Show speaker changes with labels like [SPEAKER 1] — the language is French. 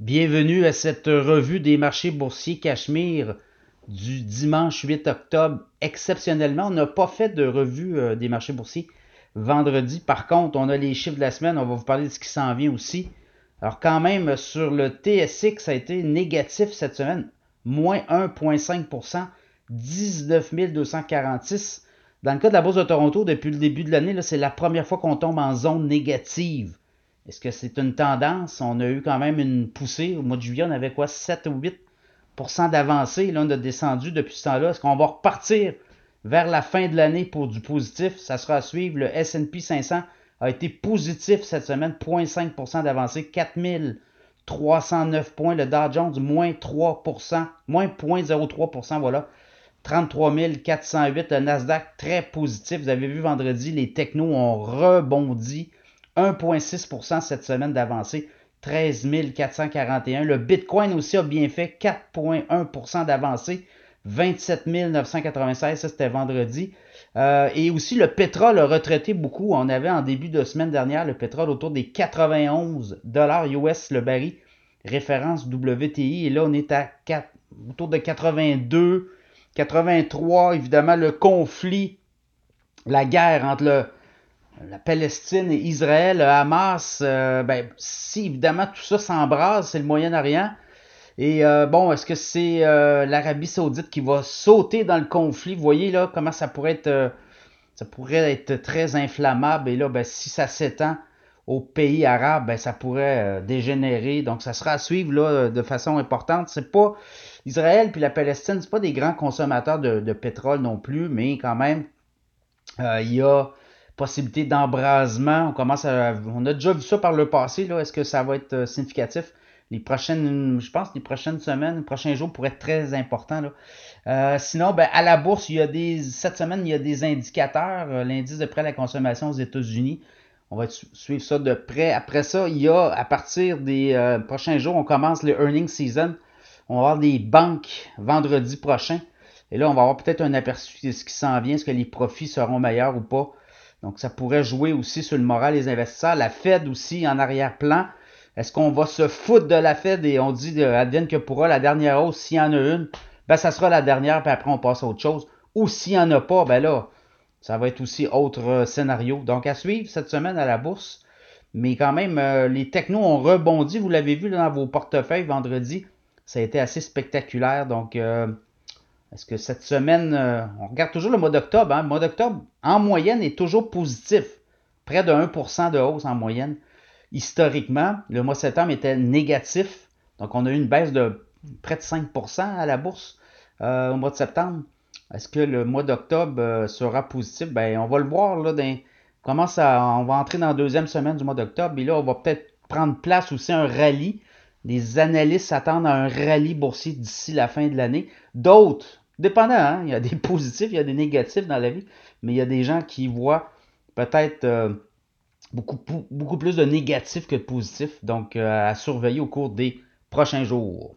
[SPEAKER 1] Bienvenue à cette revue des marchés boursiers Cachemire du dimanche 8 octobre. Exceptionnellement, on n'a pas fait de revue euh, des marchés boursiers vendredi. Par contre, on a les chiffres de la semaine. On va vous parler de ce qui s'en vient aussi. Alors quand même, sur le TSX, ça a été négatif cette semaine. Moins 1,5%, 19 246. Dans le cas de la Bourse de Toronto, depuis le début de l'année, c'est la première fois qu'on tombe en zone négative. Est-ce que c'est une tendance? On a eu quand même une poussée. Au mois de juillet, on avait quoi? 7 ou 8% d'avancée. Là, on a descendu depuis ce temps-là. Est-ce qu'on va repartir vers la fin de l'année pour du positif? Ça sera à suivre. Le S&P 500 a été positif cette semaine. 0,5% d'avancée. 4309 points. Le Dow Jones, moins 3% moins 0,03% voilà. 33 408. Le Nasdaq, très positif. Vous avez vu vendredi, les technos ont rebondi 1,6% cette semaine d'avancée. 13 441. Le Bitcoin aussi a bien fait 4,1% d'avancée. 27 996, ça c'était vendredi. Euh, et aussi le pétrole a retraité beaucoup. On avait en début de semaine dernière le pétrole autour des 91 dollars US le baril, référence WTI. Et là on est à 4, autour de 82, 83. Évidemment le conflit, la guerre entre le, la Palestine et Israël, Hamas, euh, ben, si évidemment tout ça s'embrase, c'est le Moyen-Orient. Et euh, bon, est-ce que c'est euh, l'Arabie Saoudite qui va sauter dans le conflit? Vous voyez là comment ça pourrait être, ça pourrait être très inflammable. Et là, ben, si ça s'étend aux pays arabes, ben, ça pourrait dégénérer. Donc, ça sera à suivre là, de façon importante. C'est pas Israël puis la Palestine, c'est pas des grands consommateurs de, de pétrole non plus, mais quand même, il y a possibilité d'embrasement. On commence à, on a déjà vu ça par le passé. Là. Est-ce que ça va être euh, significatif? Les prochaines, je pense, les prochaines semaines, les prochains jours pourraient être très importants. Là. Euh, sinon, ben, à la bourse, il y a des, cette semaine, il y a des indicateurs. Euh, l'indice de prêt à la consommation aux États-Unis. On va suivre ça de près. Après ça, il y a, à partir des prochains jours, on commence le earning season. On va avoir des banques vendredi prochain. Et là, on va avoir peut-être un aperçu de ce qui s'en vient. Est-ce que les profits seront meilleurs ou pas? Donc, ça pourrait jouer aussi sur le moral des investisseurs. La Fed aussi en arrière-plan. Est-ce qu'on va se foutre de la Fed et on dit advienne que pourra la dernière hausse, s'il y en a une, ben ça sera la dernière, puis après on passe à autre chose. Ou s'il n'y en a pas, ben là, ça va être aussi autre euh, scénario. Donc à suivre cette semaine à la bourse. Mais quand même, euh, les technos ont rebondi. Vous l'avez vu dans vos portefeuilles vendredi. Ça a été assez spectaculaire. Donc, euh, est-ce que cette semaine, euh, on regarde toujours le mois d'octobre, hein? le mois d'octobre, en moyenne, est toujours positif. Près de 1% de hausse en moyenne. Historiquement, le mois de septembre était négatif. Donc, on a eu une baisse de près de 5% à la bourse euh, au mois de septembre. Est-ce que le mois d'octobre euh, sera positif? Ben, on va le voir là. commence à, on va entrer dans la deuxième semaine du mois d'octobre. Et là, on va peut-être prendre place aussi un rallye. Les analystes s'attendent à un rallye boursier d'ici la fin de l'année. D'autres Dépendant, hein? il y a des positifs, il y a des négatifs dans la vie, mais il y a des gens qui voient peut-être euh, beaucoup, plus de négatifs que de positifs, donc euh, à surveiller au cours des prochains jours.